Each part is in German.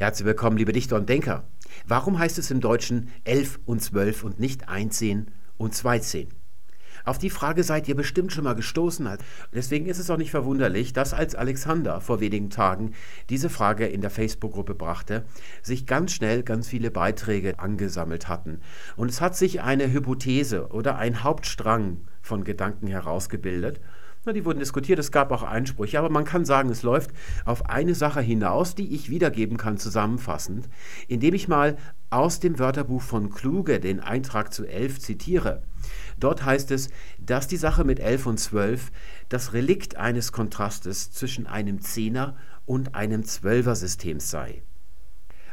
Herzlich willkommen, liebe Dichter und Denker. Warum heißt es im Deutschen 11 und 12 und nicht 1 und 2 Auf die Frage seid ihr bestimmt schon mal gestoßen. Deswegen ist es auch nicht verwunderlich, dass als Alexander vor wenigen Tagen diese Frage in der Facebook-Gruppe brachte, sich ganz schnell ganz viele Beiträge angesammelt hatten. Und es hat sich eine Hypothese oder ein Hauptstrang von Gedanken herausgebildet. Na, die wurden diskutiert, es gab auch Einsprüche, aber man kann sagen, es läuft auf eine Sache hinaus, die ich wiedergeben kann zusammenfassend, indem ich mal aus dem Wörterbuch von Kluge den Eintrag zu 11 zitiere. Dort heißt es, dass die Sache mit 11 und 12 das Relikt eines Kontrastes zwischen einem Zehner und einem Zwölfer-System sei.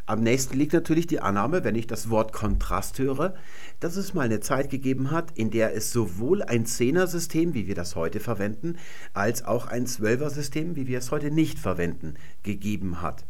Am nächsten liegt natürlich die Annahme, wenn ich das Wort Kontrast höre, dass es mal eine Zeit gegeben hat, in der es sowohl ein Zehner-System, wie wir das heute verwenden, als auch ein Zwölfer-System, wie wir es heute nicht verwenden, gegeben hat.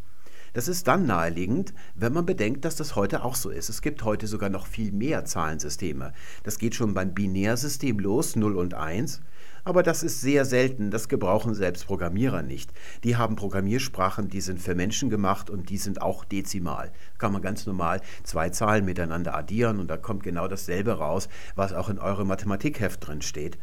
Das ist dann naheliegend, wenn man bedenkt, dass das heute auch so ist. Es gibt heute sogar noch viel mehr Zahlensysteme. Das geht schon beim Binärsystem los, 0 und 1. Aber das ist sehr selten, das gebrauchen selbst Programmierer nicht. Die haben Programmiersprachen, die sind für Menschen gemacht und die sind auch dezimal. Kann man ganz normal zwei Zahlen miteinander addieren und da kommt genau dasselbe raus, was auch in eurem Mathematikheft drin steht.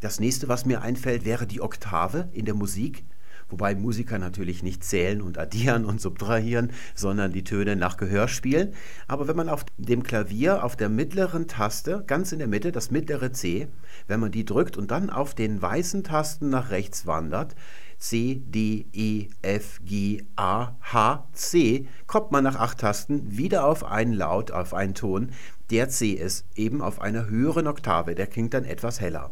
Das nächste, was mir einfällt, wäre die Oktave in der Musik wobei Musiker natürlich nicht zählen und addieren und subtrahieren, sondern die Töne nach Gehör spielen. Aber wenn man auf dem Klavier auf der mittleren Taste, ganz in der Mitte, das mittlere C, wenn man die drückt und dann auf den weißen Tasten nach rechts wandert, C, D, E, F, G, A, H, C, kommt man nach acht Tasten wieder auf einen Laut, auf einen Ton, der C ist, eben auf einer höheren Oktave, der klingt dann etwas heller.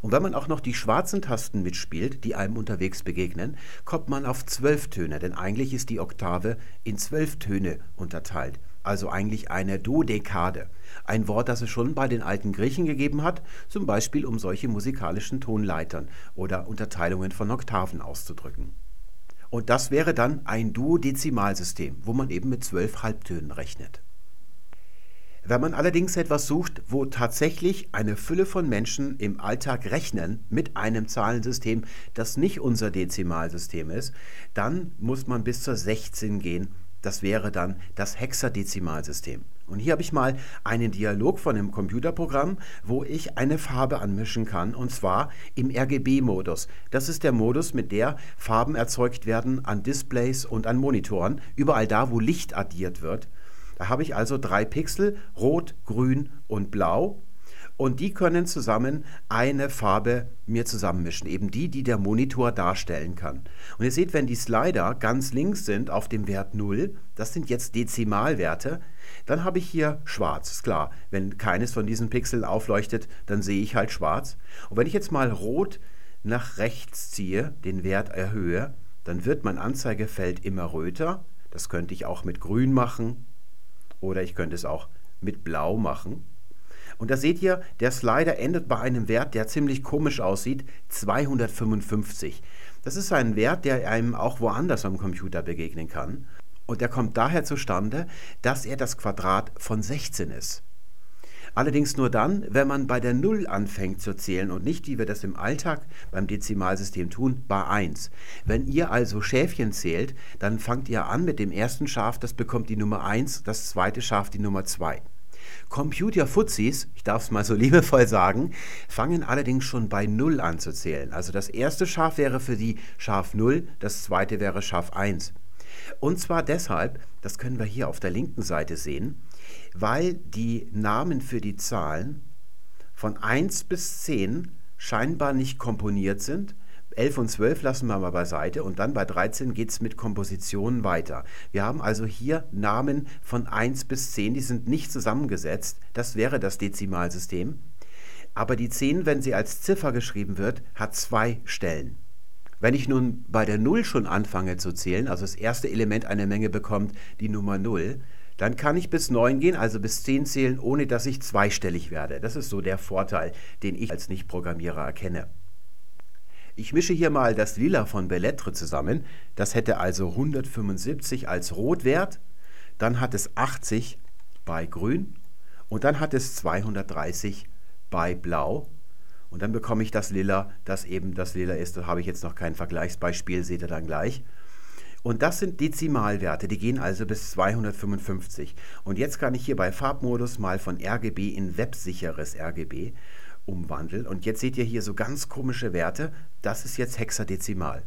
Und wenn man auch noch die schwarzen Tasten mitspielt, die einem unterwegs begegnen, kommt man auf zwölf Töne, denn eigentlich ist die Oktave in zwölf Töne unterteilt. Also eigentlich eine Dodekade. Ein Wort, das es schon bei den alten Griechen gegeben hat, zum Beispiel um solche musikalischen Tonleitern oder Unterteilungen von Oktaven auszudrücken. Und das wäre dann ein Duodezimalsystem, wo man eben mit zwölf Halbtönen rechnet. Wenn man allerdings etwas sucht, wo tatsächlich eine Fülle von Menschen im Alltag rechnen mit einem Zahlensystem, das nicht unser Dezimalsystem ist, dann muss man bis zur 16 gehen. Das wäre dann das Hexadezimalsystem. Und hier habe ich mal einen Dialog von einem Computerprogramm, wo ich eine Farbe anmischen kann, und zwar im RGB-Modus. Das ist der Modus, mit der Farben erzeugt werden an Displays und an Monitoren, überall da, wo Licht addiert wird. Da habe ich also drei Pixel, rot, grün und blau. Und die können zusammen eine Farbe mir zusammenmischen, eben die, die der Monitor darstellen kann. Und ihr seht, wenn die Slider ganz links sind auf dem Wert 0, das sind jetzt Dezimalwerte, dann habe ich hier schwarz, ist klar. Wenn keines von diesen Pixeln aufleuchtet, dann sehe ich halt schwarz. Und wenn ich jetzt mal rot nach rechts ziehe, den Wert erhöhe, dann wird mein Anzeigefeld immer röter. Das könnte ich auch mit grün machen oder ich könnte es auch mit Blau machen. Und da seht ihr, der Slider endet bei einem Wert, der ziemlich komisch aussieht, 255. Das ist ein Wert, der einem auch woanders am Computer begegnen kann. Und der kommt daher zustande, dass er das Quadrat von 16 ist. Allerdings nur dann, wenn man bei der Null anfängt zu zählen und nicht, wie wir das im Alltag beim Dezimalsystem tun, bei 1. Wenn ihr also Schäfchen zählt, dann fangt ihr an mit dem ersten Schaf, das bekommt die Nummer 1, das zweite Schaf die Nummer 2. Computer-Fuzis, ich darf es mal so liebevoll sagen, fangen allerdings schon bei 0 an zu zählen. Also das erste Schaf wäre für die Schaf 0, das zweite wäre Schaf 1. Und zwar deshalb, das können wir hier auf der linken Seite sehen, weil die Namen für die Zahlen von 1 bis 10 scheinbar nicht komponiert sind. 11 und 12 lassen wir mal beiseite und dann bei 13 geht es mit Kompositionen weiter. Wir haben also hier Namen von 1 bis 10, die sind nicht zusammengesetzt. Das wäre das Dezimalsystem. Aber die 10, wenn sie als Ziffer geschrieben wird, hat zwei Stellen. Wenn ich nun bei der 0 schon anfange zu zählen, also das erste Element einer Menge bekommt die Nummer 0, dann kann ich bis 9 gehen, also bis 10 zählen, ohne dass ich zweistellig werde. Das ist so der Vorteil, den ich als Nicht-Programmierer erkenne. Ich mische hier mal das Lila von Bellettre zusammen. Das hätte also 175 als Rotwert, dann hat es 80 bei Grün und dann hat es 230 bei Blau. Und dann bekomme ich das Lila, das eben das Lila ist. Da habe ich jetzt noch kein Vergleichsbeispiel, seht ihr dann gleich. Und das sind Dezimalwerte, die gehen also bis 255. Und jetzt kann ich hier bei Farbmodus mal von RGB in websicheres RGB umwandeln. Und jetzt seht ihr hier so ganz komische Werte. Das ist jetzt hexadezimal.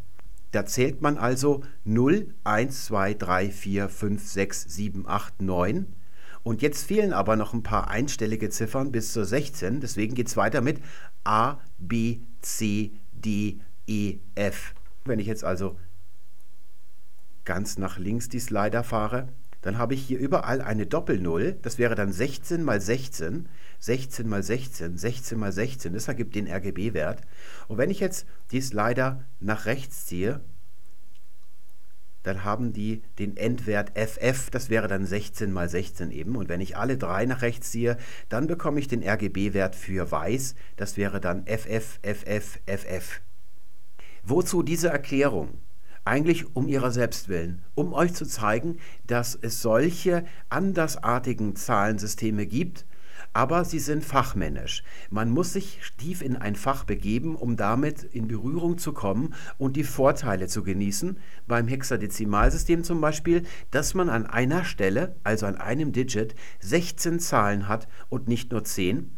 Da zählt man also 0, 1, 2, 3, 4, 5, 6, 7, 8, 9. Und jetzt fehlen aber noch ein paar einstellige Ziffern bis zur 16. Deswegen geht es weiter mit A, B, C, D, E, F. Wenn ich jetzt also ganz nach links die Slider fahre, dann habe ich hier überall eine Doppelnull. Das wäre dann 16 mal 16, 16 mal 16, 16 mal 16. Das ergibt den RGB-Wert. Und wenn ich jetzt die Slider nach rechts ziehe, dann haben die den Endwert FF, das wäre dann 16 mal 16 eben. Und wenn ich alle drei nach rechts ziehe, dann bekomme ich den RGB-Wert für weiß, das wäre dann FF, FF, FF. Wozu diese Erklärung? Eigentlich um ihrer selbst willen, um euch zu zeigen, dass es solche andersartigen Zahlensysteme gibt, aber sie sind fachmännisch. Man muss sich tief in ein Fach begeben, um damit in Berührung zu kommen und die Vorteile zu genießen. Beim Hexadezimalsystem zum Beispiel, dass man an einer Stelle, also an einem Digit, 16 Zahlen hat und nicht nur 10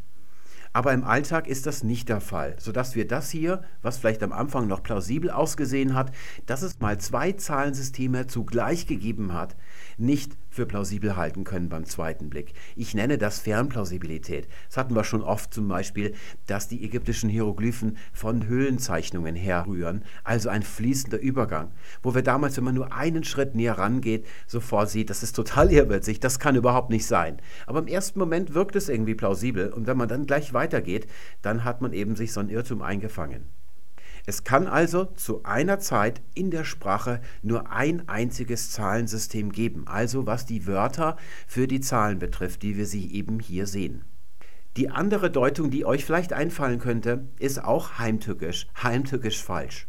aber im Alltag ist das nicht der Fall, sodass wir das hier, was vielleicht am Anfang noch plausibel ausgesehen hat, dass es mal zwei Zahlensysteme zugleich gegeben hat, nicht für plausibel halten können beim zweiten Blick. Ich nenne das Fernplausibilität. Das hatten wir schon oft zum Beispiel, dass die ägyptischen Hieroglyphen von Höhlenzeichnungen herrühren, also ein fließender Übergang, wo wir damals, wenn man nur einen Schritt näher rangeht, sofort sieht, das ist total irrwitzig, das kann überhaupt nicht sein. Aber im ersten Moment wirkt es irgendwie plausibel und wenn man dann gleich weitergeht, dann hat man eben sich so ein Irrtum eingefangen. Es kann also zu einer Zeit in der Sprache nur ein einziges Zahlensystem geben, also was die Wörter für die Zahlen betrifft, die wir sie eben hier sehen. Die andere Deutung, die euch vielleicht einfallen könnte, ist auch heimtückisch, heimtückisch falsch.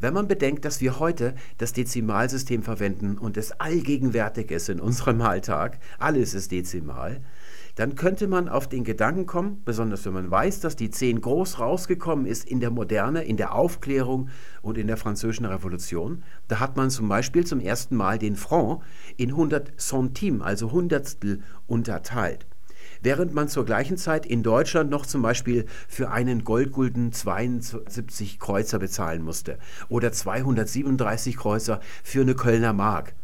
Wenn man bedenkt, dass wir heute das Dezimalsystem verwenden und es allgegenwärtig ist in unserem Alltag, alles ist dezimal, dann könnte man auf den Gedanken kommen, besonders wenn man weiß, dass die 10 groß rausgekommen ist in der Moderne, in der Aufklärung und in der Französischen Revolution. Da hat man zum Beispiel zum ersten Mal den Franc in 100 Centimes, also Hundertstel, unterteilt. Während man zur gleichen Zeit in Deutschland noch zum Beispiel für einen Goldgulden 72 Kreuzer bezahlen musste oder 237 Kreuzer für eine Kölner Mark.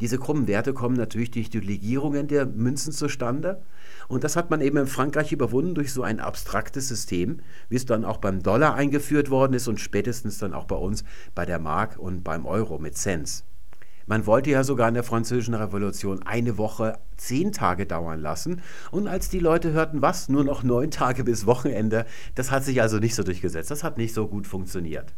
Diese krummen Werte kommen natürlich durch die Legierungen der Münzen zustande und das hat man eben in Frankreich überwunden durch so ein abstraktes System, wie es dann auch beim Dollar eingeführt worden ist und spätestens dann auch bei uns bei der Mark und beim Euro mit Cents. Man wollte ja sogar in der Französischen Revolution eine Woche zehn Tage dauern lassen. Und als die Leute hörten, was, nur noch neun Tage bis Wochenende, das hat sich also nicht so durchgesetzt. Das hat nicht so gut funktioniert.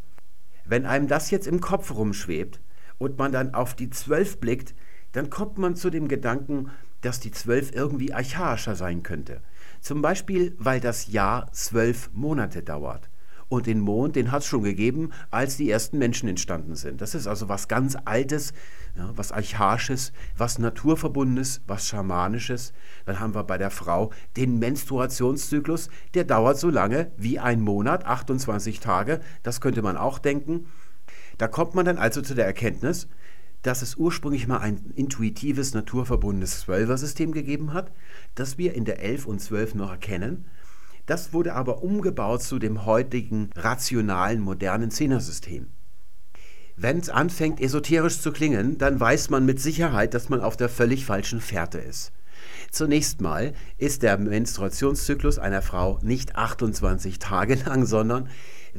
Wenn einem das jetzt im Kopf rumschwebt und man dann auf die zwölf blickt, dann kommt man zu dem Gedanken, dass die zwölf irgendwie archaischer sein könnte. Zum Beispiel, weil das Jahr zwölf Monate dauert. Und den Mond, den hat es schon gegeben, als die ersten Menschen entstanden sind. Das ist also was ganz Altes, ja, was Archaisches, was Naturverbundenes, was Schamanisches. Dann haben wir bei der Frau den Menstruationszyklus, der dauert so lange wie ein Monat, 28 Tage. Das könnte man auch denken. Da kommt man dann also zu der Erkenntnis, dass es ursprünglich mal ein intuitives, naturverbundenes Zwölfer-System gegeben hat, das wir in der 11 und 12 noch erkennen. Das wurde aber umgebaut zu dem heutigen rationalen, modernen Zehnersystem. Wenn es anfängt, esoterisch zu klingen, dann weiß man mit Sicherheit, dass man auf der völlig falschen Fährte ist. Zunächst mal ist der Menstruationszyklus einer Frau nicht 28 Tage lang, sondern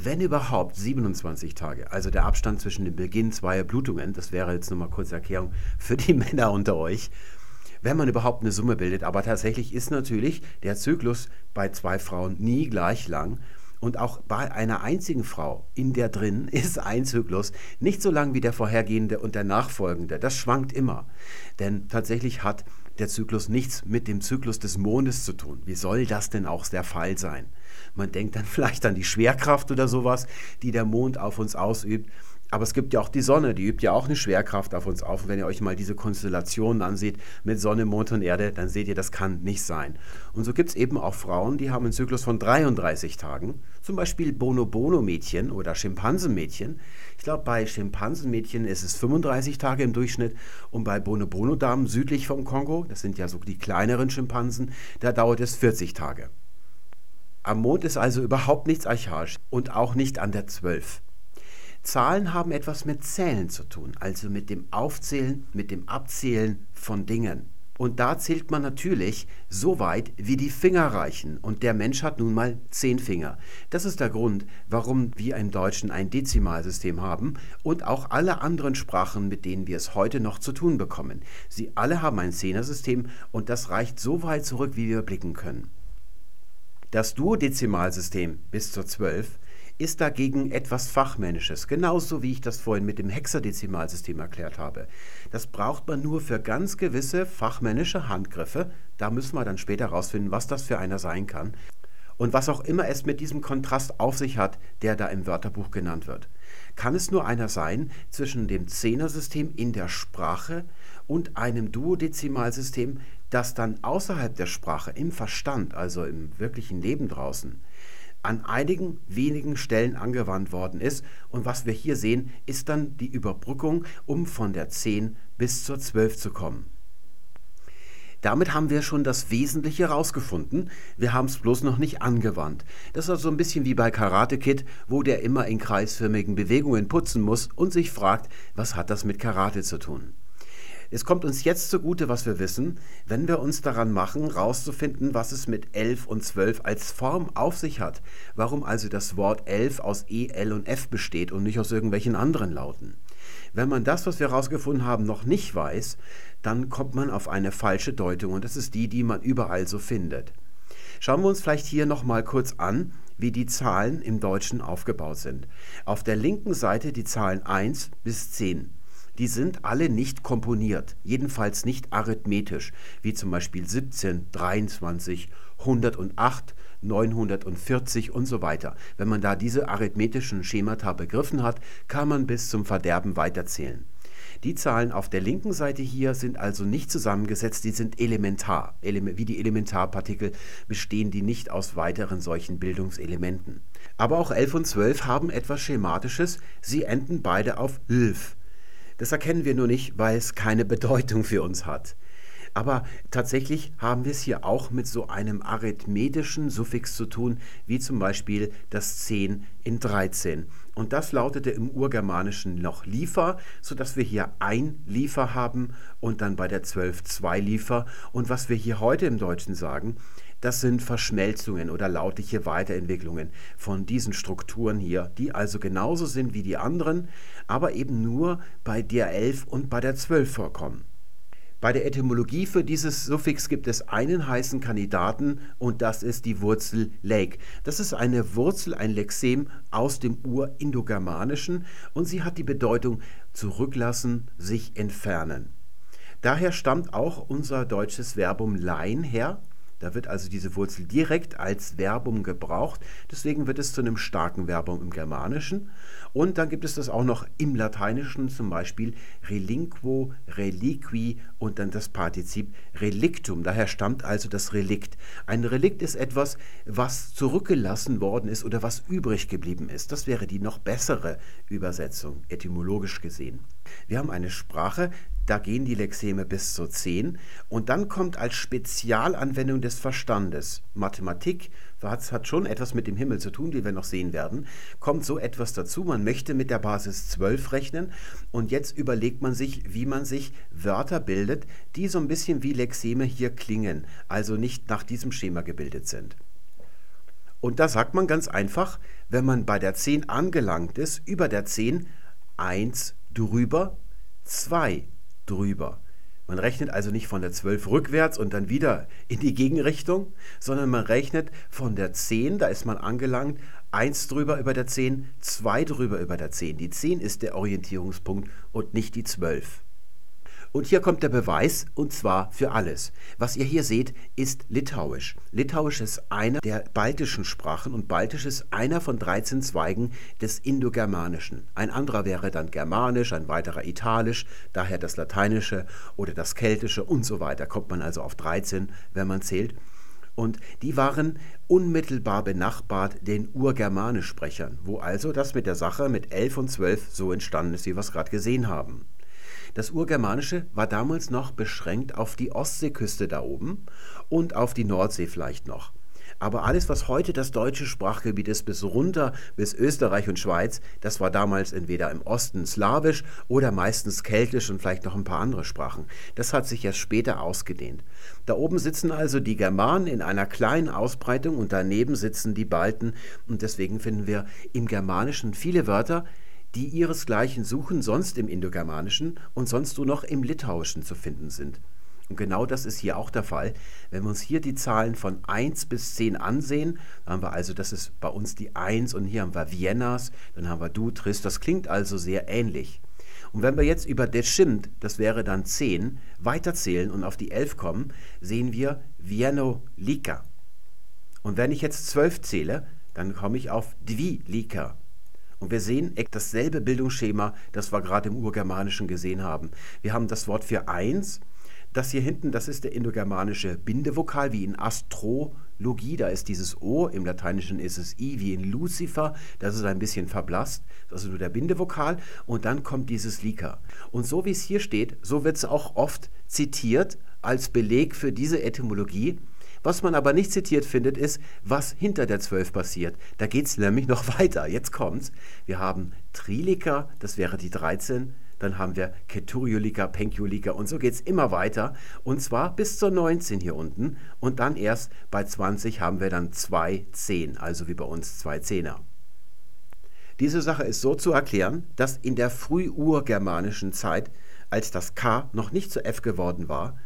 wenn überhaupt 27 Tage, also der Abstand zwischen dem Beginn zweier Blutungen, das wäre jetzt nochmal kurze Erklärung für die Männer unter euch, wenn man überhaupt eine Summe bildet. Aber tatsächlich ist natürlich der Zyklus bei zwei Frauen nie gleich lang. Und auch bei einer einzigen Frau in der drin ist ein Zyklus nicht so lang wie der vorhergehende und der nachfolgende. Das schwankt immer. Denn tatsächlich hat der Zyklus nichts mit dem Zyklus des Mondes zu tun. Wie soll das denn auch der Fall sein? Man denkt dann vielleicht an die Schwerkraft oder sowas, die der Mond auf uns ausübt. Aber es gibt ja auch die Sonne, die übt ja auch eine Schwerkraft auf uns auf. Und wenn ihr euch mal diese Konstellationen ansieht mit Sonne, Mond und Erde, dann seht ihr, das kann nicht sein. Und so gibt es eben auch Frauen, die haben einen Zyklus von 33 Tagen. Zum Beispiel Bono-Bono-Mädchen oder Schimpansenmädchen. Ich glaube, bei Schimpansenmädchen ist es 35 Tage im Durchschnitt. Und bei Bono-Bono-Damen südlich vom Kongo, das sind ja so die kleineren Schimpansen, da dauert es 40 Tage. Am Mond ist also überhaupt nichts archaisch und auch nicht an der 12. Zahlen haben etwas mit Zählen zu tun, also mit dem Aufzählen, mit dem Abzählen von Dingen. Und da zählt man natürlich so weit, wie die Finger reichen. Und der Mensch hat nun mal zehn Finger. Das ist der Grund, warum wir im Deutschen ein Dezimalsystem haben und auch alle anderen Sprachen, mit denen wir es heute noch zu tun bekommen. Sie alle haben ein Zehnersystem und das reicht so weit zurück, wie wir blicken können. Das Duodezimalsystem bis zur 12 ist dagegen etwas Fachmännisches, genauso wie ich das vorhin mit dem Hexadezimalsystem erklärt habe. Das braucht man nur für ganz gewisse fachmännische Handgriffe. Da müssen wir dann später herausfinden, was das für einer sein kann. Und was auch immer es mit diesem Kontrast auf sich hat, der da im Wörterbuch genannt wird. Kann es nur einer sein zwischen dem Zehnersystem in der Sprache und einem Duodezimalsystem, das dann außerhalb der Sprache, im Verstand, also im wirklichen Leben draußen, an einigen wenigen Stellen angewandt worden ist. Und was wir hier sehen, ist dann die Überbrückung, um von der 10 bis zur 12 zu kommen. Damit haben wir schon das Wesentliche herausgefunden. Wir haben es bloß noch nicht angewandt. Das ist also ein bisschen wie bei Karate Kid, wo der immer in kreisförmigen Bewegungen putzen muss und sich fragt, was hat das mit Karate zu tun? Es kommt uns jetzt zugute, was wir wissen, wenn wir uns daran machen, rauszufinden, was es mit 11 und 12 als Form auf sich hat. Warum also das Wort 11 aus E, L und F besteht und nicht aus irgendwelchen anderen Lauten. Wenn man das, was wir herausgefunden haben, noch nicht weiß, dann kommt man auf eine falsche Deutung und das ist die, die man überall so findet. Schauen wir uns vielleicht hier nochmal kurz an, wie die Zahlen im Deutschen aufgebaut sind. Auf der linken Seite die Zahlen 1 bis 10 die sind alle nicht komponiert, jedenfalls nicht arithmetisch, wie zum Beispiel 17, 23, 108, 940 und so weiter. Wenn man da diese arithmetischen Schemata begriffen hat, kann man bis zum Verderben weiterzählen. Die Zahlen auf der linken Seite hier sind also nicht zusammengesetzt, die sind elementar. Wie die Elementarpartikel bestehen die nicht aus weiteren solchen Bildungselementen. Aber auch 11 und 12 haben etwas Schematisches, sie enden beide auf Lv. Das erkennen wir nur nicht, weil es keine Bedeutung für uns hat. Aber tatsächlich haben wir es hier auch mit so einem arithmetischen Suffix zu tun, wie zum Beispiel das 10 in 13. Und das lautete im Urgermanischen noch Liefer, sodass wir hier ein Liefer haben und dann bei der 12 zwei Liefer. Und was wir hier heute im Deutschen sagen, das sind Verschmelzungen oder lautliche Weiterentwicklungen von diesen Strukturen hier, die also genauso sind wie die anderen, aber eben nur bei der 11 und bei der 12 vorkommen. Bei der Etymologie für dieses Suffix gibt es einen heißen Kandidaten und das ist die Wurzel Lake. Das ist eine Wurzel, ein Lexem aus dem Urindogermanischen und sie hat die Bedeutung zurücklassen, sich entfernen. Daher stammt auch unser deutsches Verbum leihen her, da wird also diese Wurzel direkt als Verbum gebraucht. Deswegen wird es zu einem starken Verbum im Germanischen. Und dann gibt es das auch noch im Lateinischen, zum Beispiel relinquo, reliqui und dann das Partizip relictum. Daher stammt also das Relikt. Ein Relikt ist etwas, was zurückgelassen worden ist oder was übrig geblieben ist. Das wäre die noch bessere Übersetzung, etymologisch gesehen. Wir haben eine Sprache, da gehen die Lexeme bis zu 10. Und dann kommt als Spezialanwendung des Verstandes, Mathematik, hat, hat schon etwas mit dem Himmel zu tun, wie wir noch sehen werden, kommt so etwas dazu. Man möchte mit der Basis 12 rechnen und jetzt überlegt man sich, wie man sich Wörter bildet, die so ein bisschen wie Lexeme hier klingen, also nicht nach diesem Schema gebildet sind. Und da sagt man ganz einfach, wenn man bei der 10 angelangt ist, über der 10 1 drüber, 2 drüber. Man rechnet also nicht von der 12 rückwärts und dann wieder in die Gegenrichtung, sondern man rechnet von der 10, da ist man angelangt, 1 drüber über der 10, 2 drüber über der 10. Die 10 ist der Orientierungspunkt und nicht die 12. Und hier kommt der Beweis, und zwar für alles. Was ihr hier seht, ist Litauisch. Litauisch ist einer der baltischen Sprachen und Baltisch ist einer von 13 Zweigen des Indogermanischen. Ein anderer wäre dann Germanisch, ein weiterer Italisch, daher das Lateinische oder das Keltische und so weiter. Kommt man also auf 13, wenn man zählt. Und die waren unmittelbar benachbart den Urgermanischsprechern, wo also das mit der Sache mit 11 und 12 so entstanden ist, wie wir es gerade gesehen haben. Das Urgermanische war damals noch beschränkt auf die Ostseeküste da oben und auf die Nordsee vielleicht noch. Aber alles, was heute das deutsche Sprachgebiet ist, bis runter bis Österreich und Schweiz, das war damals entweder im Osten slawisch oder meistens keltisch und vielleicht noch ein paar andere Sprachen. Das hat sich erst später ausgedehnt. Da oben sitzen also die Germanen in einer kleinen Ausbreitung und daneben sitzen die Balten und deswegen finden wir im Germanischen viele Wörter, die ihresgleichen suchen, sonst im Indogermanischen und sonst nur noch im Litauischen zu finden sind. Und genau das ist hier auch der Fall. Wenn wir uns hier die Zahlen von 1 bis 10 ansehen, dann haben wir also, das ist bei uns die 1 und hier haben wir Viennas, dann haben wir du, Tris, das klingt also sehr ähnlich. Und wenn wir jetzt über Deschimt, das wäre dann 10, weiterzählen und auf die 11 kommen, sehen wir Vieno Lika. Und wenn ich jetzt 12 zähle, dann komme ich auf Dvi Lika. Und wir sehen dasselbe Bildungsschema, das wir gerade im Urgermanischen gesehen haben. Wir haben das Wort für eins. Das hier hinten, das ist der indogermanische Bindevokal, wie in Astrologie, da ist dieses O, im Lateinischen ist es I, wie in Lucifer, das ist ein bisschen verblasst, das ist nur der Bindevokal, und dann kommt dieses Lika. Und so wie es hier steht, so wird es auch oft zitiert als Beleg für diese Etymologie, was man aber nicht zitiert findet, ist, was hinter der 12 passiert. Da geht es nämlich noch weiter. Jetzt kommt's. Wir haben Trilika, das wäre die 13. Dann haben wir Keturiolika, Penkiolika und so geht es immer weiter. Und zwar bis zur 19 hier unten. Und dann erst bei 20 haben wir dann zwei 10, also wie bei uns zwei Zehner. Diese Sache ist so zu erklären, dass in der frühurgermanischen Zeit, als das K noch nicht zu F geworden war,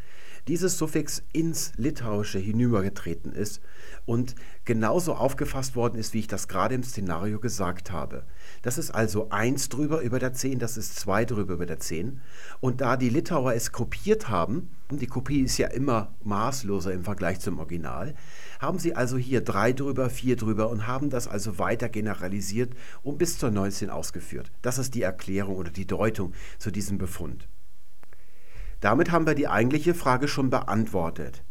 dieses Suffix ins Litauische hinübergetreten ist und genauso aufgefasst worden ist, wie ich das gerade im Szenario gesagt habe. Das ist also 1 drüber über der 10, das ist 2 drüber über der 10. Und da die Litauer es kopiert haben, und die Kopie ist ja immer maßloser im Vergleich zum Original, haben sie also hier 3 drüber, 4 drüber und haben das also weiter generalisiert und bis zur 19 ausgeführt. Das ist die Erklärung oder die Deutung zu diesem Befund. Damit haben wir die eigentliche Frage schon beantwortet.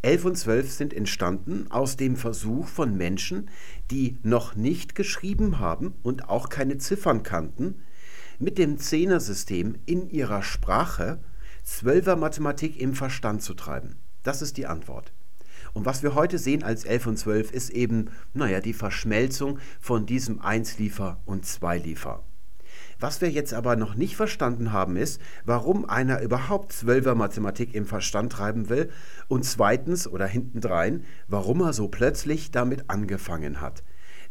11 und 12 sind entstanden aus dem Versuch von Menschen, die noch nicht geschrieben haben und auch keine Ziffern kannten, mit dem Zehnersystem in ihrer Sprache Zwölfer Mathematik im Verstand zu treiben. Das ist die Antwort. Und was wir heute sehen als 11 und 12 ist eben, naja, die Verschmelzung von diesem 1-Liefer und 2-Liefer. Was wir jetzt aber noch nicht verstanden haben, ist, warum einer überhaupt Zwölfer Mathematik im Verstand treiben will und zweitens oder hintendrein, warum er so plötzlich damit angefangen hat.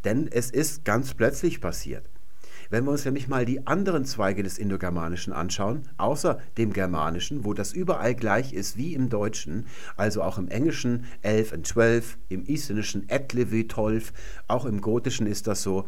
Denn es ist ganz plötzlich passiert. Wenn wir uns nämlich mal die anderen Zweige des Indogermanischen anschauen, außer dem Germanischen, wo das überall gleich ist wie im Deutschen, also auch im Englischen 11 und 12, im Isländischen etlevi 12, auch im Gotischen ist das so,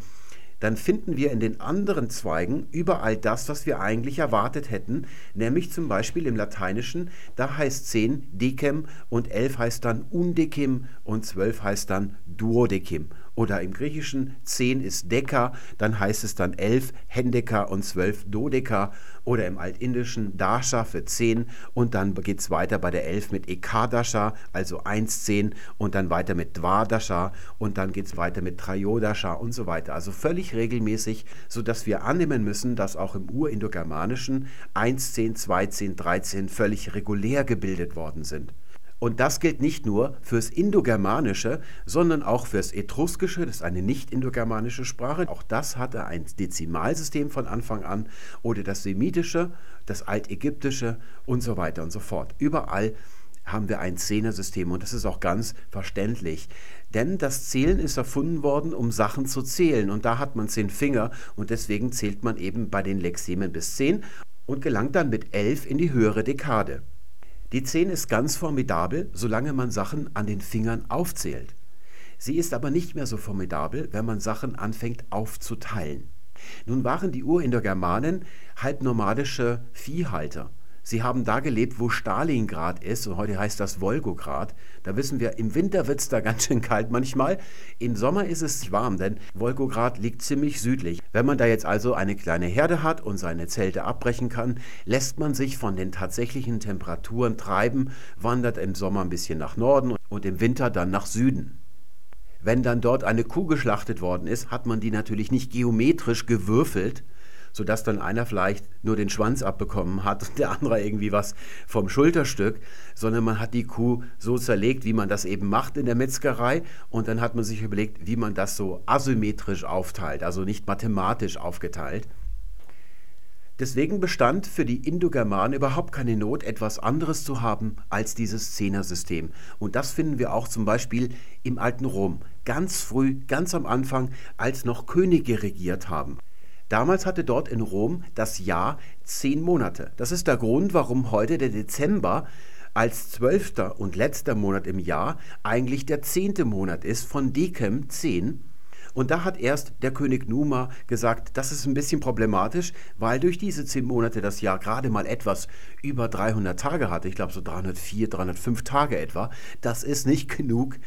dann finden wir in den anderen Zweigen überall das, was wir eigentlich erwartet hätten, nämlich zum Beispiel im Lateinischen, da heißt 10 Decem und 11 heißt dann Undecim und 12 heißt dann Duodecim. Oder im Griechischen 10 ist Deka, dann heißt es dann 11 Hendeka und 12 Dodeka. Oder im Altindischen Dasha für 10 und dann geht es weiter bei der 11 mit Ekadasha, also 1, 10 und dann weiter mit Dvadasha und dann geht es weiter mit Trayodasha und so weiter. Also völlig regelmäßig, sodass wir annehmen müssen, dass auch im Urindogermanischen 1, 10, 2, 10, 13 völlig regulär gebildet worden sind. Und das gilt nicht nur fürs Indogermanische, sondern auch fürs Etruskische, das ist eine nicht-indogermanische Sprache. Auch das hatte ein Dezimalsystem von Anfang an. Oder das Semitische, das Altägyptische und so weiter und so fort. Überall haben wir ein Zehnersystem und das ist auch ganz verständlich. Denn das Zählen ist erfunden worden, um Sachen zu zählen. Und da hat man zehn Finger und deswegen zählt man eben bei den Lexemen bis zehn und gelangt dann mit elf in die höhere Dekade. Die 10 ist ganz formidabel, solange man Sachen an den Fingern aufzählt. Sie ist aber nicht mehr so formidabel, wenn man Sachen anfängt aufzuteilen. Nun waren die Urindogermanen halbnomadische Viehhalter. Sie haben da gelebt, wo Stalingrad ist und heute heißt das Wolgograd. Da wissen wir, im Winter wird es da ganz schön kalt manchmal. Im Sommer ist es warm, denn Wolgograd liegt ziemlich südlich. Wenn man da jetzt also eine kleine Herde hat und seine Zelte abbrechen kann, lässt man sich von den tatsächlichen Temperaturen treiben, wandert im Sommer ein bisschen nach Norden und im Winter dann nach Süden. Wenn dann dort eine Kuh geschlachtet worden ist, hat man die natürlich nicht geometrisch gewürfelt, sodass dann einer vielleicht nur den Schwanz abbekommen hat und der andere irgendwie was vom Schulterstück, sondern man hat die Kuh so zerlegt, wie man das eben macht in der Metzgerei und dann hat man sich überlegt, wie man das so asymmetrisch aufteilt, also nicht mathematisch aufgeteilt. Deswegen bestand für die Indogermanen überhaupt keine Not, etwas anderes zu haben als dieses Zehnersystem. Und das finden wir auch zum Beispiel im alten Rom, ganz früh, ganz am Anfang, als noch Könige regiert haben. Damals hatte dort in Rom das Jahr zehn Monate. Das ist der Grund, warum heute der Dezember als zwölfter und letzter Monat im Jahr eigentlich der zehnte Monat ist, von Decem zehn. Und da hat erst der König Numa gesagt, das ist ein bisschen problematisch, weil durch diese zehn Monate das Jahr gerade mal etwas über 300 Tage hatte. Ich glaube so 304, 305 Tage etwa. Das ist nicht genug,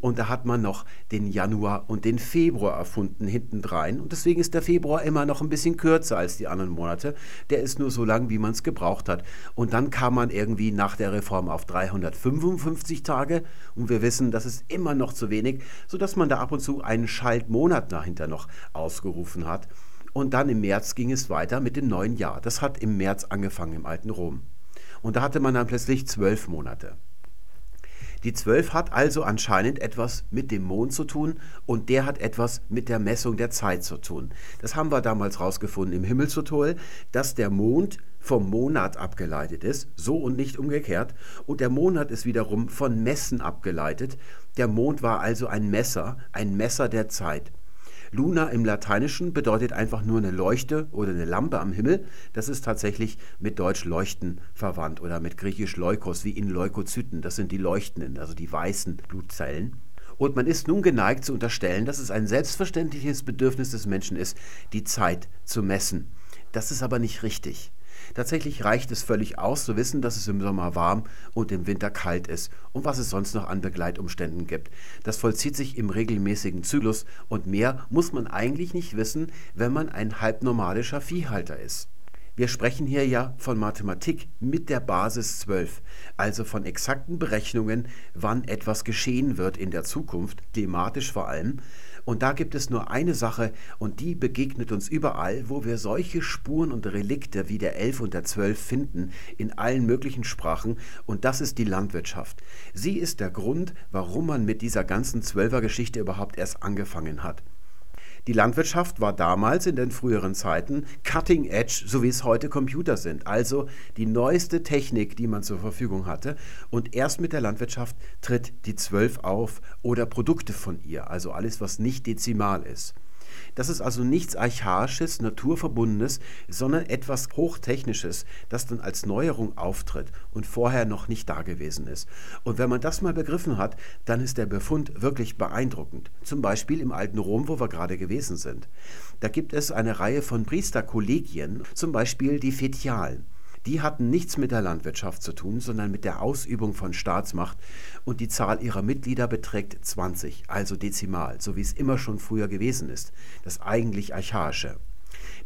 und da hat man noch den Januar und den Februar erfunden hintendrein. Und deswegen ist der Februar immer noch ein bisschen kürzer als die anderen Monate. Der ist nur so lang, wie man es gebraucht hat. Und dann kam man irgendwie nach der Reform auf 355 Tage. Und wir wissen, das ist immer noch zu wenig, sodass man da ab und zu einen Schaltmonat dahinter noch ausgerufen hat. Und dann im März ging es weiter mit dem neuen Jahr. Das hat im März angefangen im alten Rom. Und da hatte man dann plötzlich zwölf Monate. Die 12 hat also anscheinend etwas mit dem Mond zu tun und der hat etwas mit der Messung der Zeit zu tun. Das haben wir damals rausgefunden im Himmelstutorial, dass der Mond vom Monat abgeleitet ist, so und nicht umgekehrt, und der Monat ist wiederum von Messen abgeleitet. Der Mond war also ein Messer, ein Messer der Zeit. Luna im Lateinischen bedeutet einfach nur eine Leuchte oder eine Lampe am Himmel. Das ist tatsächlich mit Deutsch Leuchten verwandt oder mit Griechisch Leukos wie in Leukozyten. Das sind die Leuchtenden, also die weißen Blutzellen. Und man ist nun geneigt zu unterstellen, dass es ein selbstverständliches Bedürfnis des Menschen ist, die Zeit zu messen. Das ist aber nicht richtig. Tatsächlich reicht es völlig aus zu wissen, dass es im Sommer warm und im Winter kalt ist und was es sonst noch an Begleitumständen gibt. Das vollzieht sich im regelmäßigen Zyklus und mehr muss man eigentlich nicht wissen, wenn man ein halbnomadischer Viehhalter ist. Wir sprechen hier ja von Mathematik mit der Basis 12, also von exakten Berechnungen, wann etwas geschehen wird in der Zukunft, klimatisch vor allem, und da gibt es nur eine Sache und die begegnet uns überall, wo wir solche Spuren und Relikte wie der Elf und der Zwölf finden, in allen möglichen Sprachen, und das ist die Landwirtschaft. Sie ist der Grund, warum man mit dieser ganzen Zwölfergeschichte überhaupt erst angefangen hat. Die Landwirtschaft war damals in den früheren Zeiten cutting edge, so wie es heute Computer sind, also die neueste Technik, die man zur Verfügung hatte. Und erst mit der Landwirtschaft tritt die 12 auf oder Produkte von ihr, also alles, was nicht dezimal ist. Das ist also nichts Archaisches, Naturverbundenes, sondern etwas Hochtechnisches, das dann als Neuerung auftritt und vorher noch nicht da gewesen ist. Und wenn man das mal begriffen hat, dann ist der Befund wirklich beeindruckend. Zum Beispiel im alten Rom, wo wir gerade gewesen sind. Da gibt es eine Reihe von Priesterkollegien, zum Beispiel die Fetialen die hatten nichts mit der Landwirtschaft zu tun, sondern mit der Ausübung von Staatsmacht und die Zahl ihrer Mitglieder beträgt 20, also dezimal, so wie es immer schon früher gewesen ist, das eigentlich archaische.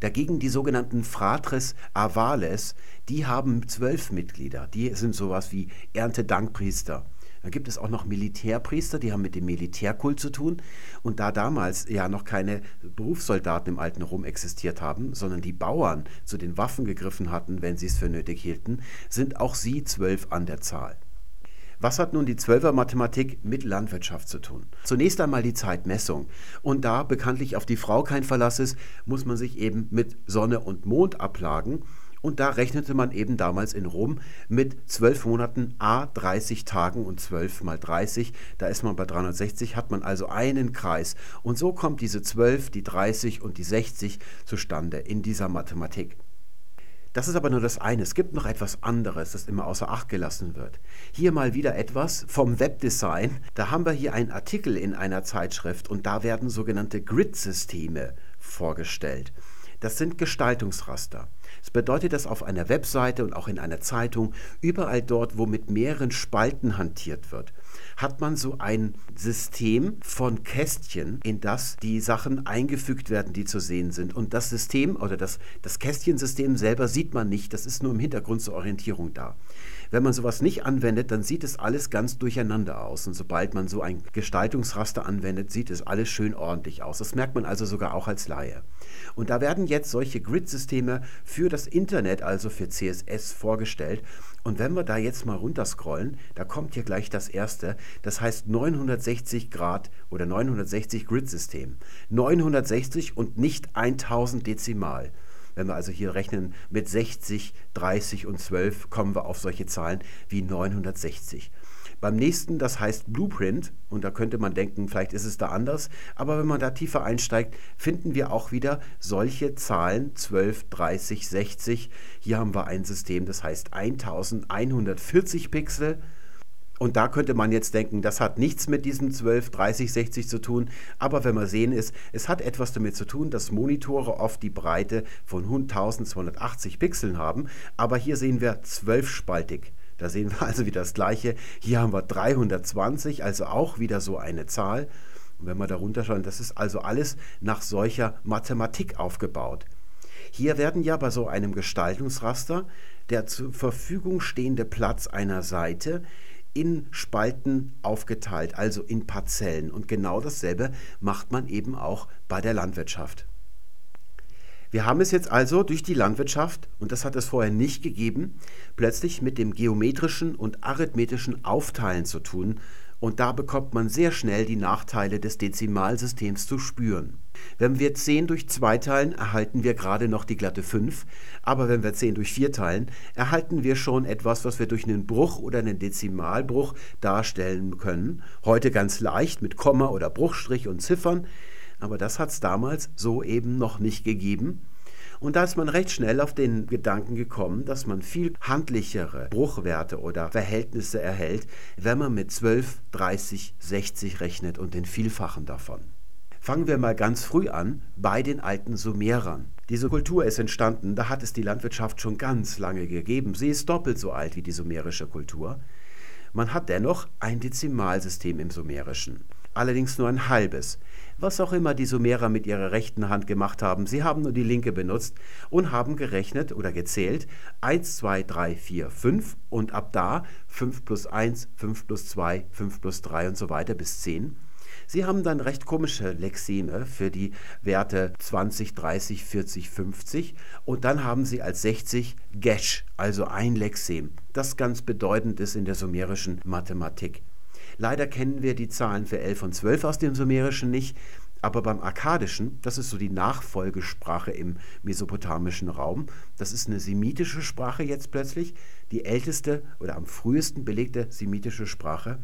Dagegen die sogenannten Fratres Avales, die haben zwölf Mitglieder, die sind sowas wie Erntedankpriester. Dann gibt es auch noch Militärpriester, die haben mit dem Militärkult zu tun. Und da damals ja noch keine Berufssoldaten im alten Rom existiert haben, sondern die Bauern zu den Waffen gegriffen hatten, wenn sie es für nötig hielten, sind auch sie zwölf an der Zahl. Was hat nun die Zwölfer Mathematik mit Landwirtschaft zu tun? Zunächst einmal die Zeitmessung. Und da bekanntlich auf die Frau kein Verlass ist, muss man sich eben mit Sonne und Mond ablagen. Und da rechnete man eben damals in Rom mit zwölf Monaten a 30 Tagen und 12 mal 30. Da ist man bei 360, hat man also einen Kreis. Und so kommt diese 12, die 30 und die 60 zustande in dieser Mathematik. Das ist aber nur das eine. Es gibt noch etwas anderes, das immer außer Acht gelassen wird. Hier mal wieder etwas vom Webdesign. Da haben wir hier einen Artikel in einer Zeitschrift und da werden sogenannte Grid-Systeme vorgestellt. Das sind Gestaltungsraster. Das bedeutet, dass auf einer Webseite und auch in einer Zeitung, überall dort, wo mit mehreren Spalten hantiert wird, hat man so ein System von Kästchen, in das die Sachen eingefügt werden, die zu sehen sind. Und das System oder das, das Kästchensystem selber sieht man nicht, das ist nur im Hintergrund zur Orientierung da. Wenn man sowas nicht anwendet, dann sieht es alles ganz durcheinander aus. Und sobald man so ein Gestaltungsraster anwendet, sieht es alles schön ordentlich aus. Das merkt man also sogar auch als Laie. Und da werden jetzt solche Grid-Systeme für das Internet, also für CSS, vorgestellt. Und wenn wir da jetzt mal runterscrollen, da kommt hier gleich das erste. Das heißt 960 Grad oder 960 Grid-System. 960 und nicht 1000 Dezimal. Wenn wir also hier rechnen mit 60, 30 und 12, kommen wir auf solche Zahlen wie 960. Beim nächsten, das heißt Blueprint, und da könnte man denken, vielleicht ist es da anders, aber wenn man da tiefer einsteigt, finden wir auch wieder solche Zahlen 12, 30, 60. Hier haben wir ein System, das heißt 1140 Pixel. Und da könnte man jetzt denken, das hat nichts mit diesem 12, 30, 60 zu tun. Aber wenn wir sehen ist, es hat etwas damit zu tun, dass Monitore oft die Breite von 1280 Pixeln haben. Aber hier sehen wir zwölfspaltig. Da sehen wir also wieder das gleiche. Hier haben wir 320, also auch wieder so eine Zahl. Und wenn wir da runterschauen, das ist also alles nach solcher Mathematik aufgebaut. Hier werden ja bei so einem Gestaltungsraster der zur Verfügung stehende Platz einer Seite in Spalten aufgeteilt, also in Parzellen. Und genau dasselbe macht man eben auch bei der Landwirtschaft. Wir haben es jetzt also durch die Landwirtschaft, und das hat es vorher nicht gegeben, plötzlich mit dem geometrischen und arithmetischen Aufteilen zu tun, und da bekommt man sehr schnell die Nachteile des Dezimalsystems zu spüren. Wenn wir 10 durch 2 teilen, erhalten wir gerade noch die glatte 5, aber wenn wir 10 durch 4 teilen, erhalten wir schon etwas, was wir durch einen Bruch oder einen Dezimalbruch darstellen können. Heute ganz leicht mit Komma oder Bruchstrich und Ziffern, aber das hat es damals so eben noch nicht gegeben. Und da ist man recht schnell auf den Gedanken gekommen, dass man viel handlichere Bruchwerte oder Verhältnisse erhält, wenn man mit 12, 30, 60 rechnet und den Vielfachen davon. Fangen wir mal ganz früh an bei den alten Sumerern. Diese Kultur ist entstanden, da hat es die Landwirtschaft schon ganz lange gegeben. Sie ist doppelt so alt wie die sumerische Kultur. Man hat dennoch ein Dezimalsystem im Sumerischen, allerdings nur ein halbes. Was auch immer die Sumerer mit ihrer rechten Hand gemacht haben, sie haben nur die linke benutzt und haben gerechnet oder gezählt 1, 2, 3, 4, 5 und ab da 5 plus 1, 5 plus 2, 5 plus 3 und so weiter bis 10. Sie haben dann recht komische Lexeme für die Werte 20, 30, 40, 50 und dann haben Sie als 60 Gesh, also ein Lexem, das ganz bedeutend ist in der sumerischen Mathematik. Leider kennen wir die Zahlen für 11 und 12 aus dem Sumerischen nicht, aber beim Akkadischen, das ist so die Nachfolgesprache im mesopotamischen Raum, das ist eine semitische Sprache jetzt plötzlich, die älteste oder am frühesten belegte semitische Sprache.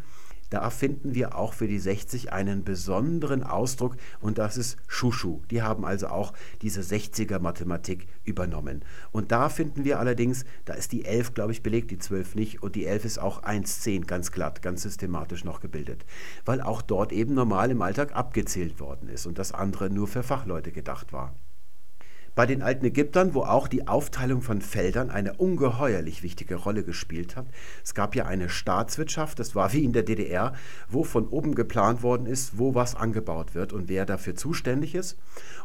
Da finden wir auch für die 60 einen besonderen Ausdruck und das ist Shushu. Die haben also auch diese 60er Mathematik übernommen. Und da finden wir allerdings, da ist die 11, glaube ich, belegt, die 12 nicht und die 11 ist auch 1,10 ganz glatt, ganz systematisch noch gebildet, weil auch dort eben normal im Alltag abgezählt worden ist und das andere nur für Fachleute gedacht war. Bei den alten Ägyptern, wo auch die Aufteilung von Feldern eine ungeheuerlich wichtige Rolle gespielt hat. Es gab ja eine Staatswirtschaft, das war wie in der DDR, wo von oben geplant worden ist, wo was angebaut wird und wer dafür zuständig ist.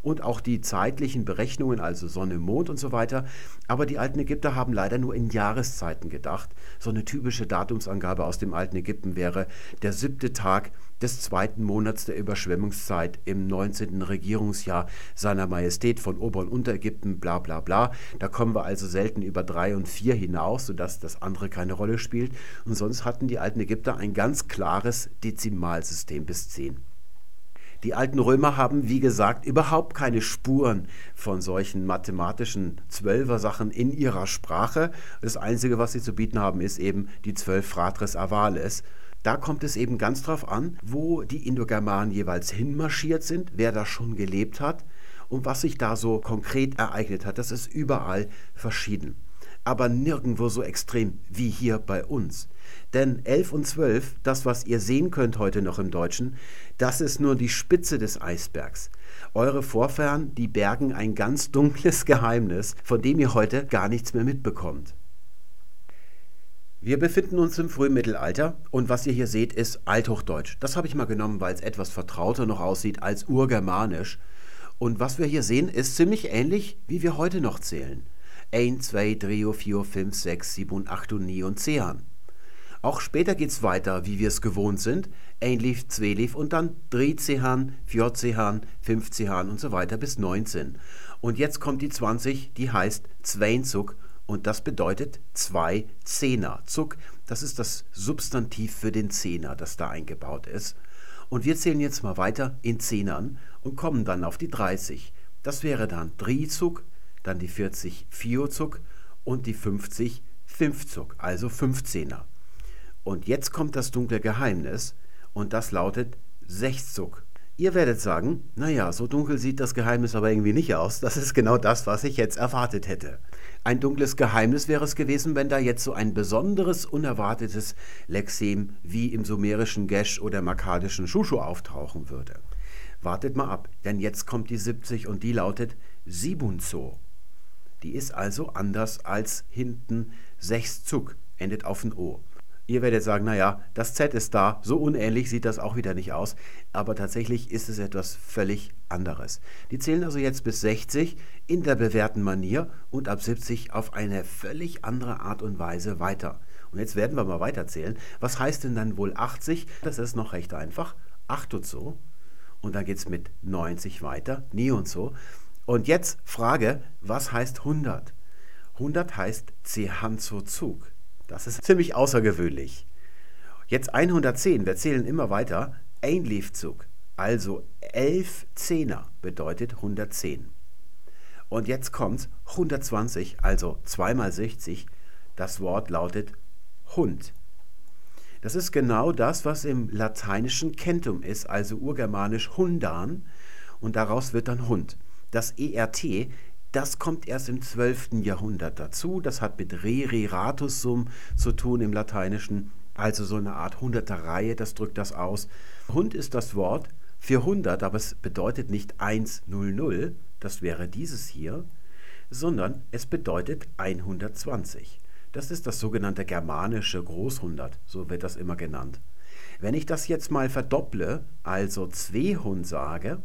Und auch die zeitlichen Berechnungen, also Sonne, Mond und so weiter. Aber die alten Ägypter haben leider nur in Jahreszeiten gedacht. So eine typische Datumsangabe aus dem alten Ägypten wäre der siebte Tag des zweiten Monats der Überschwemmungszeit im 19. Regierungsjahr seiner Majestät von Ober- und Unterägypten, bla bla bla. Da kommen wir also selten über drei und vier hinaus, sodass das andere keine Rolle spielt. Und sonst hatten die alten Ägypter ein ganz klares Dezimalsystem bis zehn. Die alten Römer haben, wie gesagt, überhaupt keine Spuren von solchen mathematischen Zwölfer-Sachen in ihrer Sprache. Das Einzige, was sie zu bieten haben, ist eben die zwölf Fratres Avales. Da kommt es eben ganz drauf an, wo die Indogermanen jeweils hinmarschiert sind, wer da schon gelebt hat und was sich da so konkret ereignet hat. Das ist überall verschieden. Aber nirgendwo so extrem wie hier bei uns. Denn 11 und 12, das, was ihr sehen könnt heute noch im Deutschen, das ist nur die Spitze des Eisbergs. Eure Vorfahren, die bergen ein ganz dunkles Geheimnis, von dem ihr heute gar nichts mehr mitbekommt. Wir befinden uns im Frühmittelalter und was ihr hier seht, ist Althochdeutsch. Das habe ich mal genommen, weil es etwas vertrauter noch aussieht als Urgermanisch. Und was wir hier sehen, ist ziemlich ähnlich, wie wir heute noch zählen. 1, 2, 3, 4, 5, 6, 7, 8 und 9 und 10. Auch später geht es weiter, wie wir es gewohnt sind. Ein Lief, zwei Lief und dann 13, 14, 15 und so weiter bis 19. Und jetzt kommt die 20, die heißt Zweinzug und das bedeutet zwei Zehner. Zug, das ist das Substantiv für den Zehner, das da eingebaut ist. Und wir zählen jetzt mal weiter in Zehnern und kommen dann auf die 30. Das wäre dann Drizug, dann die 40 Vierzug und die 50 Fünfzug, also 15er. Und jetzt kommt das dunkle Geheimnis und das lautet Sechszug. Ihr werdet sagen, naja, so dunkel sieht das Geheimnis aber irgendwie nicht aus. Das ist genau das, was ich jetzt erwartet hätte. Ein dunkles Geheimnis wäre es gewesen, wenn da jetzt so ein besonderes, unerwartetes Lexem wie im sumerischen Gesh oder makadischen Shushu auftauchen würde. Wartet mal ab, denn jetzt kommt die 70 und die lautet Sibunzo. Die ist also anders als hinten Sechszug, endet auf ein O. Ihr werdet sagen, naja, das Z ist da, so unähnlich sieht das auch wieder nicht aus, aber tatsächlich ist es etwas völlig anderes. Die zählen also jetzt bis 60 in der bewährten Manier und ab 70 auf eine völlig andere Art und Weise weiter. Und jetzt werden wir mal weiterzählen. Was heißt denn dann wohl 80? Das ist noch recht einfach. 8 und so. Und dann geht es mit 90 weiter, nie und so. Und jetzt Frage, was heißt 100? 100 heißt Zehanzo Zug. Das ist ziemlich außergewöhnlich. Jetzt 110, wir zählen immer weiter. Ein Liefzug, also 11 Zehner bedeutet 110. Und jetzt kommt 120, also 2 mal 60. Das Wort lautet Hund. Das ist genau das, was im Lateinischen Kentum ist, also urgermanisch Hundan. Und daraus wird dann Hund. Das ERT das kommt erst im 12. Jahrhundert dazu. Das hat mit Rereratus sum zu tun im Lateinischen, also so eine Art Hunderterreihe, das drückt das aus. Hund ist das Wort für 100, aber es bedeutet nicht 100, das wäre dieses hier, sondern es bedeutet 120. Das ist das sogenannte germanische Großhundert, so wird das immer genannt. Wenn ich das jetzt mal verdopple, also 200 sage,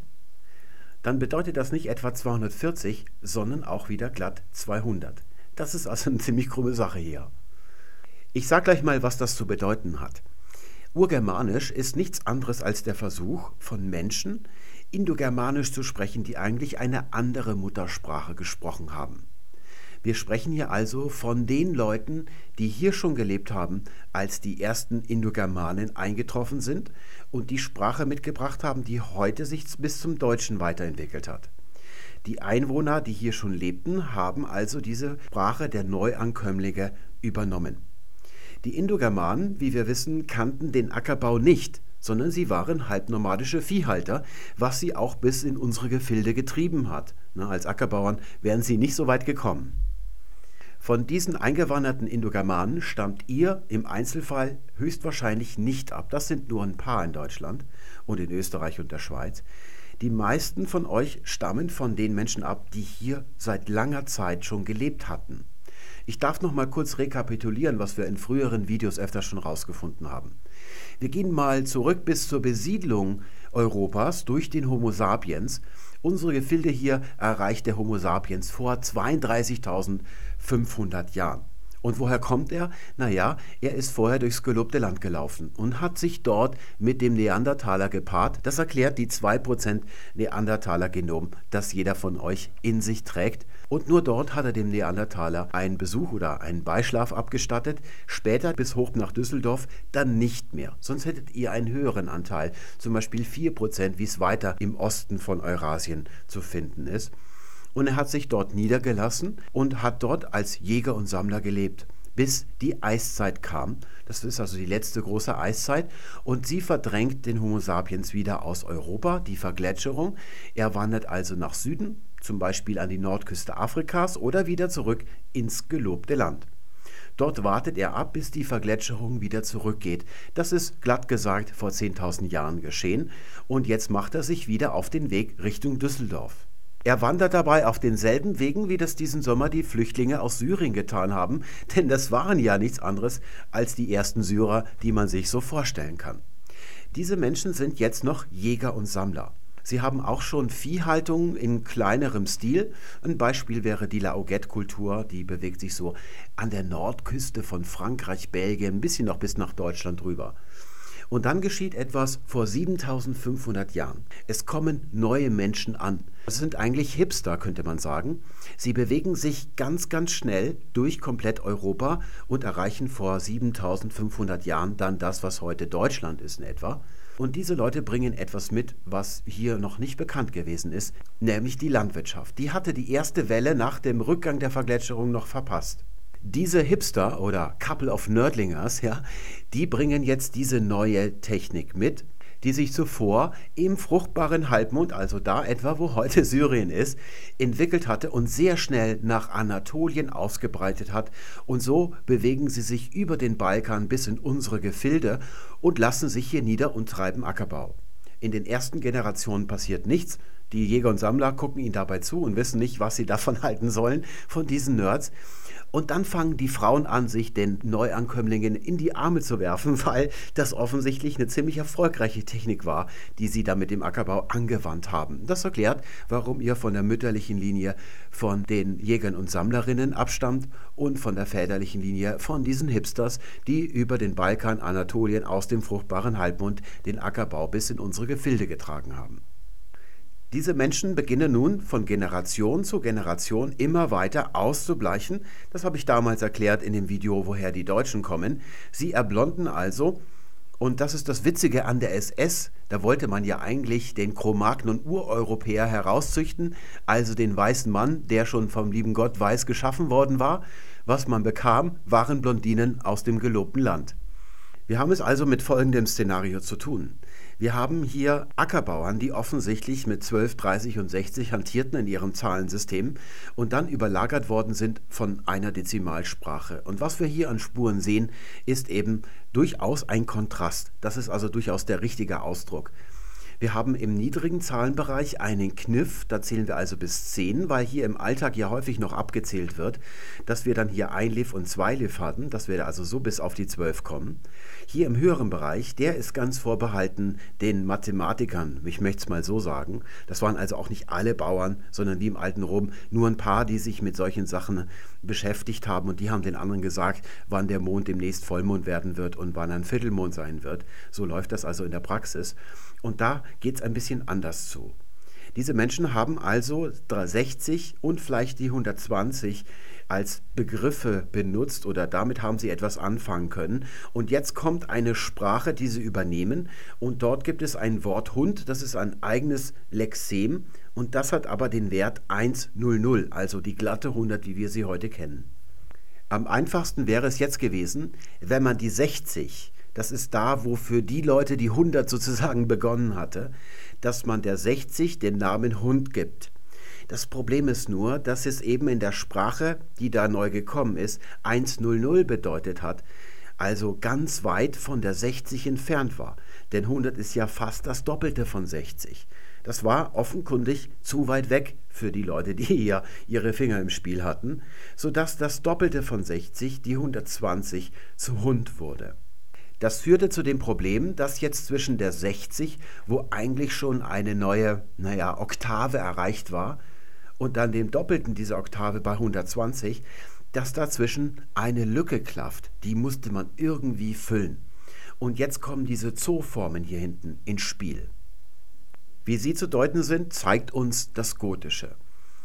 dann bedeutet das nicht etwa 240, sondern auch wieder glatt 200. Das ist also eine ziemlich krumme Sache hier. Ich sage gleich mal, was das zu bedeuten hat. Urgermanisch ist nichts anderes als der Versuch von Menschen, Indogermanisch zu sprechen, die eigentlich eine andere Muttersprache gesprochen haben. Wir sprechen hier also von den Leuten, die hier schon gelebt haben, als die ersten Indogermanen eingetroffen sind und die Sprache mitgebracht haben, die heute sich bis zum Deutschen weiterentwickelt hat. Die Einwohner, die hier schon lebten, haben also diese Sprache der Neuankömmlinge übernommen. Die Indogermanen, wie wir wissen, kannten den Ackerbau nicht, sondern sie waren halbnomadische Viehhalter, was sie auch bis in unsere Gefilde getrieben hat. Na, als Ackerbauern wären sie nicht so weit gekommen. Von diesen eingewanderten Indogermanen stammt ihr im Einzelfall höchstwahrscheinlich nicht ab. Das sind nur ein paar in Deutschland und in Österreich und der Schweiz. Die meisten von euch stammen von den Menschen ab, die hier seit langer Zeit schon gelebt hatten. Ich darf noch mal kurz rekapitulieren, was wir in früheren Videos öfter schon rausgefunden haben. Wir gehen mal zurück bis zur Besiedlung Europas durch den Homo sapiens. Unsere Gefilde hier erreicht der Homo sapiens vor 32.000 500 Jahren. Und woher kommt er? Naja, er ist vorher durchs gelobte Land gelaufen und hat sich dort mit dem Neandertaler gepaart. Das erklärt die 2% Neandertaler-Genom, das jeder von euch in sich trägt. Und nur dort hat er dem Neandertaler einen Besuch oder einen Beischlaf abgestattet. Später bis hoch nach Düsseldorf dann nicht mehr. Sonst hättet ihr einen höheren Anteil, zum Beispiel 4%, wie es weiter im Osten von Eurasien zu finden ist und er hat sich dort niedergelassen und hat dort als Jäger und Sammler gelebt, bis die Eiszeit kam. Das ist also die letzte große Eiszeit und sie verdrängt den Homo sapiens wieder aus Europa, die Vergletscherung. Er wandert also nach Süden, zum Beispiel an die Nordküste Afrikas oder wieder zurück ins gelobte Land. Dort wartet er ab, bis die Vergletscherung wieder zurückgeht. Das ist glatt gesagt vor 10.000 Jahren geschehen und jetzt macht er sich wieder auf den Weg Richtung Düsseldorf. Er wandert dabei auf denselben Wegen, wie das diesen Sommer die Flüchtlinge aus Syrien getan haben, denn das waren ja nichts anderes als die ersten Syrer, die man sich so vorstellen kann. Diese Menschen sind jetzt noch Jäger und Sammler. Sie haben auch schon Viehhaltung in kleinerem Stil. Ein Beispiel wäre die Laoget-Kultur, die bewegt sich so an der Nordküste von Frankreich, Belgien, ein bisschen noch bis nach Deutschland rüber. Und dann geschieht etwas vor 7500 Jahren. Es kommen neue Menschen an. Das sind eigentlich Hipster, könnte man sagen. Sie bewegen sich ganz, ganz schnell durch komplett Europa und erreichen vor 7500 Jahren dann das, was heute Deutschland ist in etwa. Und diese Leute bringen etwas mit, was hier noch nicht bekannt gewesen ist, nämlich die Landwirtschaft. Die hatte die erste Welle nach dem Rückgang der Vergletscherung noch verpasst. Diese Hipster oder Couple of Nerdlingers, ja, die bringen jetzt diese neue Technik mit, die sich zuvor im fruchtbaren Halbmond, also da etwa, wo heute Syrien ist, entwickelt hatte und sehr schnell nach Anatolien ausgebreitet hat. Und so bewegen sie sich über den Balkan bis in unsere Gefilde und lassen sich hier nieder und treiben Ackerbau. In den ersten Generationen passiert nichts. Die Jäger und Sammler gucken ihnen dabei zu und wissen nicht, was sie davon halten sollen, von diesen Nerds. Und dann fangen die Frauen an, sich den Neuankömmlingen in die Arme zu werfen, weil das offensichtlich eine ziemlich erfolgreiche Technik war, die sie da mit dem Ackerbau angewandt haben. Das erklärt, warum ihr von der mütterlichen Linie von den Jägern und Sammlerinnen abstammt und von der väterlichen Linie von diesen Hipsters, die über den Balkan, Anatolien aus dem fruchtbaren Halbmond den Ackerbau bis in unsere Gefilde getragen haben. Diese Menschen beginnen nun von Generation zu Generation immer weiter auszubleichen. Das habe ich damals erklärt in dem Video, woher die Deutschen kommen. Sie erblonden also. Und das ist das Witzige an der SS. Da wollte man ja eigentlich den Chromagnon Ureuropäer herauszüchten, also den weißen Mann, der schon vom lieben Gott weiß geschaffen worden war. Was man bekam, waren Blondinen aus dem gelobten Land. Wir haben es also mit folgendem Szenario zu tun. Wir haben hier Ackerbauern, die offensichtlich mit 12, 30 und 60 hantierten in ihrem Zahlensystem und dann überlagert worden sind von einer Dezimalsprache. Und was wir hier an Spuren sehen, ist eben durchaus ein Kontrast. Das ist also durchaus der richtige Ausdruck. Wir haben im niedrigen Zahlenbereich einen Kniff, da zählen wir also bis 10, weil hier im Alltag ja häufig noch abgezählt wird, dass wir dann hier ein Liv und zwei Liv hatten, dass wir also so bis auf die 12 kommen. Hier im höheren Bereich, der ist ganz vorbehalten den Mathematikern, ich möchte es mal so sagen. Das waren also auch nicht alle Bauern, sondern wie im alten Rom nur ein paar, die sich mit solchen Sachen beschäftigt haben und die haben den anderen gesagt, wann der Mond demnächst Vollmond werden wird und wann ein Viertelmond sein wird. So läuft das also in der Praxis. Und da geht es ein bisschen anders zu. Diese Menschen haben also 60 und vielleicht die 120 als Begriffe benutzt oder damit haben sie etwas anfangen können. Und jetzt kommt eine Sprache, die sie übernehmen und dort gibt es ein Wort Hund, das ist ein eigenes Lexem und das hat aber den Wert 100, also die glatte 100, wie wir sie heute kennen. Am einfachsten wäre es jetzt gewesen, wenn man die 60 das ist da, wo für die Leute die 100 sozusagen begonnen hatte, dass man der 60 den Namen Hund gibt. Das Problem ist nur, dass es eben in der Sprache, die da neu gekommen ist, 100 bedeutet hat, also ganz weit von der 60 entfernt war. Denn 100 ist ja fast das Doppelte von 60. Das war offenkundig zu weit weg für die Leute, die hier ihre Finger im Spiel hatten, sodass das Doppelte von 60, die 120, zu Hund wurde. Das führte zu dem Problem, dass jetzt zwischen der 60, wo eigentlich schon eine neue, naja, Oktave erreicht war, und dann dem Doppelten dieser Oktave bei 120, dass dazwischen eine Lücke klafft. Die musste man irgendwie füllen. Und jetzt kommen diese Zooformen hier hinten ins Spiel. Wie sie zu deuten sind, zeigt uns das Gotische.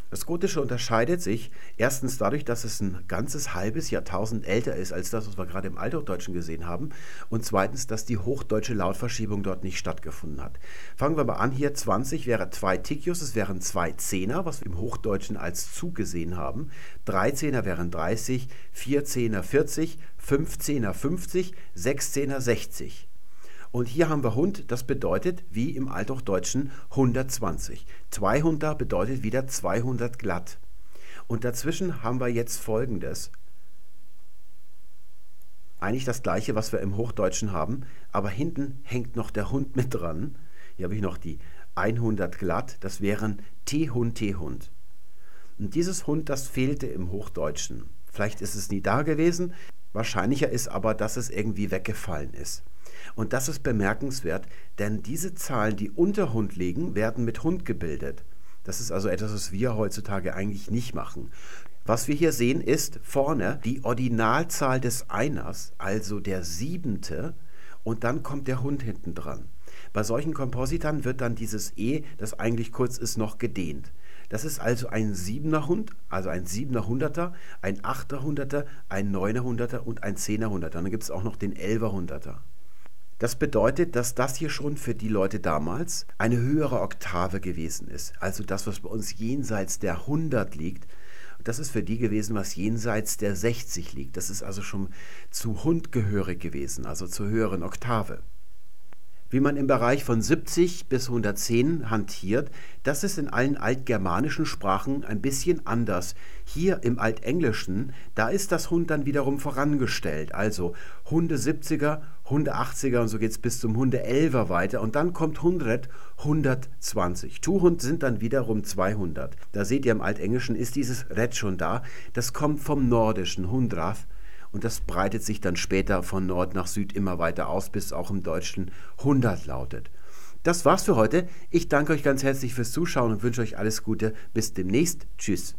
Das Gotische unterscheidet sich erstens dadurch, dass es ein ganzes halbes Jahrtausend älter ist als das, was wir gerade im Althochdeutschen gesehen haben. Und zweitens, dass die hochdeutsche Lautverschiebung dort nicht stattgefunden hat. Fangen wir mal an. Hier 20 wäre zwei Tikius, es wären zwei Zehner, was wir im Hochdeutschen als Zug gesehen haben. Drei Zehner wären 30, vier Zehner 40, fünf Zehner 50, sechs Zehner 60. Und hier haben wir Hund, das bedeutet wie im Althochdeutschen 120. 200 bedeutet wieder 200 glatt. Und dazwischen haben wir jetzt folgendes. Eigentlich das gleiche, was wir im Hochdeutschen haben, aber hinten hängt noch der Hund mit dran. Hier habe ich noch die 100 glatt, das wären T-Hund, T-Hund. Und dieses Hund, das fehlte im Hochdeutschen. Vielleicht ist es nie da gewesen, wahrscheinlicher ist aber, dass es irgendwie weggefallen ist. Und das ist bemerkenswert, denn diese Zahlen, die unter Hund liegen, werden mit Hund gebildet. Das ist also etwas, was wir heutzutage eigentlich nicht machen. Was wir hier sehen, ist vorne die Ordinalzahl des Einers, also der siebente, und dann kommt der Hund hinten dran. Bei solchen Kompositern wird dann dieses E, das eigentlich kurz ist, noch gedehnt. Das ist also ein siebener Hund, also ein siebener Hunderter, ein achter Hunderter, ein neuner Hunderter und ein zehner Hunderter. Und dann gibt es auch noch den elfer Hunderter. Das bedeutet, dass das hier schon für die Leute damals eine höhere Oktave gewesen ist. Also das, was bei uns jenseits der 100 liegt, das ist für die gewesen, was jenseits der 60 liegt. Das ist also schon zu Hund gehörig gewesen, also zur höheren Oktave. Wie man im Bereich von 70 bis 110 hantiert, das ist in allen altgermanischen Sprachen ein bisschen anders. Hier im Altenglischen, da ist das Hund dann wiederum vorangestellt. Also Hunde 70er, Hunde 80er und so geht es bis zum Hunde 11er weiter. Und dann kommt Hundred 120. Tuhund sind dann wiederum 200. Da seht ihr, im Altenglischen ist dieses Red schon da. Das kommt vom Nordischen, Hundrath und das breitet sich dann später von Nord nach Süd immer weiter aus, bis auch im Deutschen 100 lautet. Das war's für heute. Ich danke euch ganz herzlich fürs Zuschauen und wünsche euch alles Gute. Bis demnächst. Tschüss.